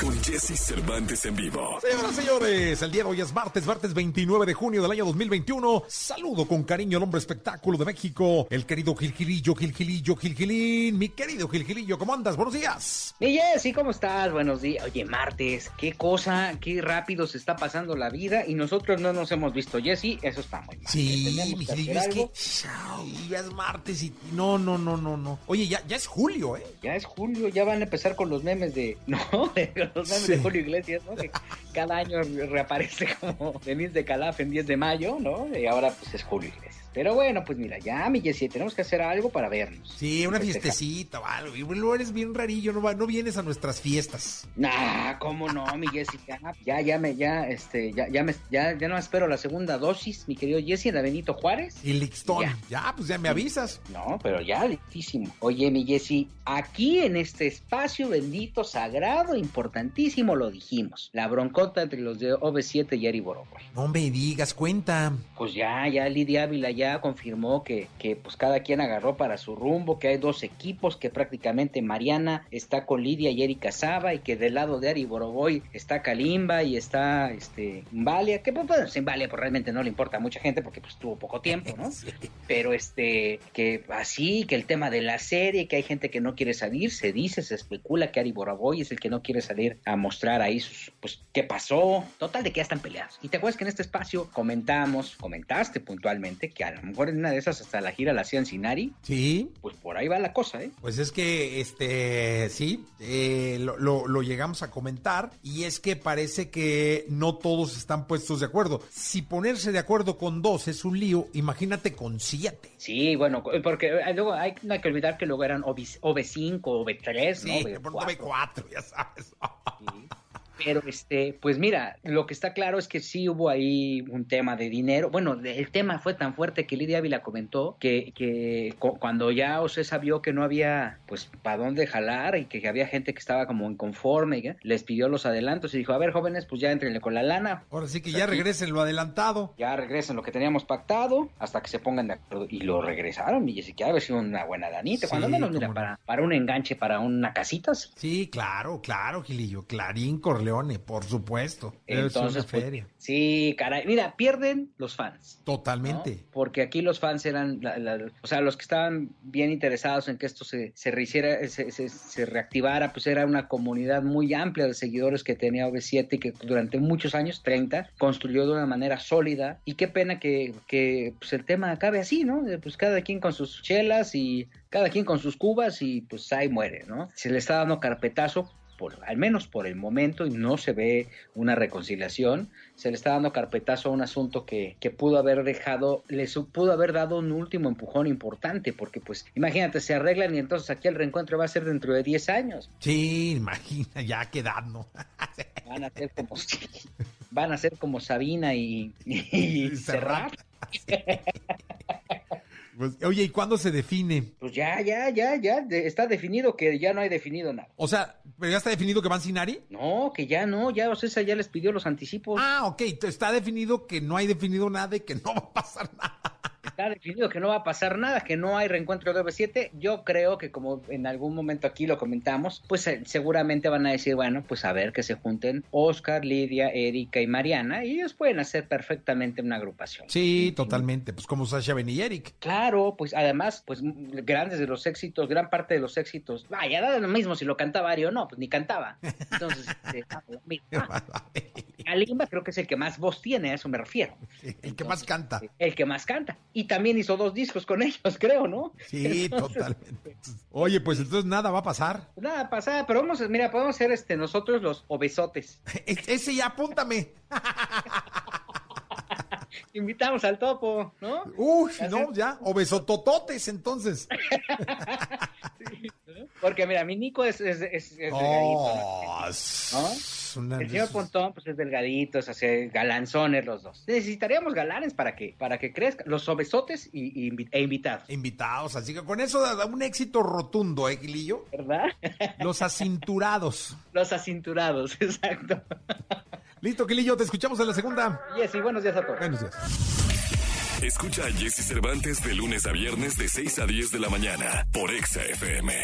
con Jesse Cervantes en vivo. Señoras, señores, el día de hoy es martes, martes 29 de junio del año 2021. Saludo con cariño al hombre espectáculo de México, el querido Gil Gilillo, Gil Gilillo, Gil Gilín. Mi querido Gil Gilillo, ¿cómo andas? Buenos días. Mi Jessy, ¿cómo estás? Buenos días. Oye, martes, qué cosa, qué rápido se está pasando la vida y nosotros no nos hemos visto, Jessy, eso está muy mal. Sí, mi que Gilillo, hacer es que ya es martes y no, no, no, no, no. Oye, ya, ya es julio, ¿eh? Ya es julio, ya van a empezar con los memes de, no, de los memes Sí. de Julio Iglesias, ¿no? Que cada año reaparece como Denise de Calaf en 10 de mayo, ¿no? Y ahora pues es Julio Iglesias. Pero bueno, pues mira, ya, mi Jessy, tenemos que hacer algo para vernos. Sí, una Festejar. fiestecita o algo. Y luego eres bien rarillo, no, va- no vienes a nuestras fiestas. Nah, cómo no, mi Jessy, ya, ya, ya me, ya, este, ya, ya me, ya, ya no espero la segunda dosis, mi querido Jessy, en la Benito Juárez. Y Lixton. Ya. Ya. pues ya me avisas. No, pero ya listísimo. Oye, mi Jessy, aquí en este espacio bendito, sagrado, importantísimo, lo dijimos. La broncota entre los de OV7 y Ari Boroboy. No me digas, cuenta. Pues ya, ya Lidia Ávila ya confirmó que, que pues cada quien agarró para su rumbo, que hay dos equipos, que prácticamente Mariana está con Lidia y Erika Saba, y que del lado de Ari Boroboy está Kalimba y está este Valia, que pues, pues en Valia pues realmente no le importa a mucha gente porque pues tuvo poco tiempo, ¿no? Sí. pero este que así que el tema de la serie que hay gente que no quiere salir se dice se especula que Ari Boroboy es el que no quiere salir a mostrar ahí sus pues qué pasó total de que ya están peleados y te acuerdas que en este espacio comentamos comentaste puntualmente que a lo mejor en una de esas hasta la gira la hacían sin Ari Sí, pues por ahí va la cosa eh Pues es que, este, sí, eh, lo, lo- lo llegamos a comentar y es que parece que no todos están puestos de acuerdo. Si ponerse de acuerdo con dos es un lío, imagínate con siete. Sí, bueno, porque eh, luego hay, no hay que olvidar que luego eran OV, OV5, OV3, Sí, ¿no? de pronto ve cuatro, ya sabes. Sí. Pero este, pues mira, lo que está claro es que sí hubo ahí un tema de dinero. Bueno, de- el tema fue tan fuerte que Lidia Ávila comentó que, que cu- cuando ya Ocesa vio que no había pues para dónde jalar y que había gente que estaba como inconforme, ¿ya? les pidió los adelantos y dijo, a ver jóvenes, pues ya entrenle con la lana, Ahora sí que ya regresen lo adelantado. ya regresen lo que teníamos pactado hasta que se pongan de acuerdo. Y lo regresaron, y Jessica, ha sido una buena danita. Sí, Cuando menos, mira, para, para un enganche, para una casita, sí. Sí, claro, claro, Gilillo. Clarín Corleone, por supuesto. Es Entonces, una pues, feria. sí, caray. Mira, pierden los fans. ¿no? Totalmente. Porque aquí los fans eran, la- la- o sea, los que estaban bien interesados en que esto se, se rehiciera, se, se- se reactivara, pues era una comunidad muy amplia de seguidores que tenía OV7 y que durante muchos años, 30, construyó de una manera sólida. Y qué pena que, que pues el tema acabe así, ¿no? De, Pues cada quien con sus chelas y cada quien con sus cubas y pues ahí muere, ¿no? Se le está dando carpetazo. Por, al menos por el momento, y no se ve una reconciliación, se le está dando carpetazo a un asunto que, que pudo haber dejado, le pudo haber dado un último empujón importante, porque pues imagínate, se arreglan y entonces aquí el reencuentro va a ser dentro de 10 años. Sí, imagina, ya ¿no? Van a ser como, van a ser como Sabina y, y Serrat. Pues, oye, ¿y cuándo se define? Pues ya, ya, ya, ya, de- está definido que ya no hay definido nada. O sea, ¿pero ya está definido que van sin Ari? No, que ya no, ya Ocesa ya les pidió los anticipos. Ah, ok, está definido que no hay definido nada y que no va a pasar nada. Está definido que no va a pasar nada, que no hay reencuentro de OV7. Yo creo que como en algún momento aquí lo comentamos, pues eh, seguramente van a decir, bueno, pues a ver que se junten Oscar, Lidia, Erika y Mariana y ellos pueden hacer perfectamente una agrupación. Sí, totalmente, pues como Sasha Ben y Eric. Claro, pues además, pues grandes de los éxitos, gran parte de los éxitos, vaya, da lo mismo si lo cantaba Ari o no, pues ni cantaba. Entonces, lo mismo. Kalimba creo que es el que más voz tiene, a eso me refiero. El que más canta. El que más canta. Y también hizo dos discos con ellos, creo, ¿no? Sí, Entonces, totalmente. Oye, pues entonces nada va a pasar. Nada pasada, pero vamos, a- mira, podemos ser este nosotros los obesotes. E- Ese ya apúntame. Invitamos al topo, ¿no? Uy, no, ya. Obesotototes, entonces. Porque mira, mi Nico es, es, es, es delgadito, ¿no? Oh, ¿No? Una- El señor Pontón, pues es delgadito, es así, galanzones los dos. Necesitaríamos galanes para que, para que crezcan. Los obesotes y, y e invitados. Invitados, así que con eso da da un éxito rotundo, ¿eh, Gilillo? ¿Verdad? Los acinturados. Los acinturados, exacto. Listo, Gilillo, te escuchamos en la segunda. Jessy, buenos días a todos. Buenos días. Escucha a Jesse Cervantes de lunes a viernes de 6 a 10 de la mañana por Exa FM.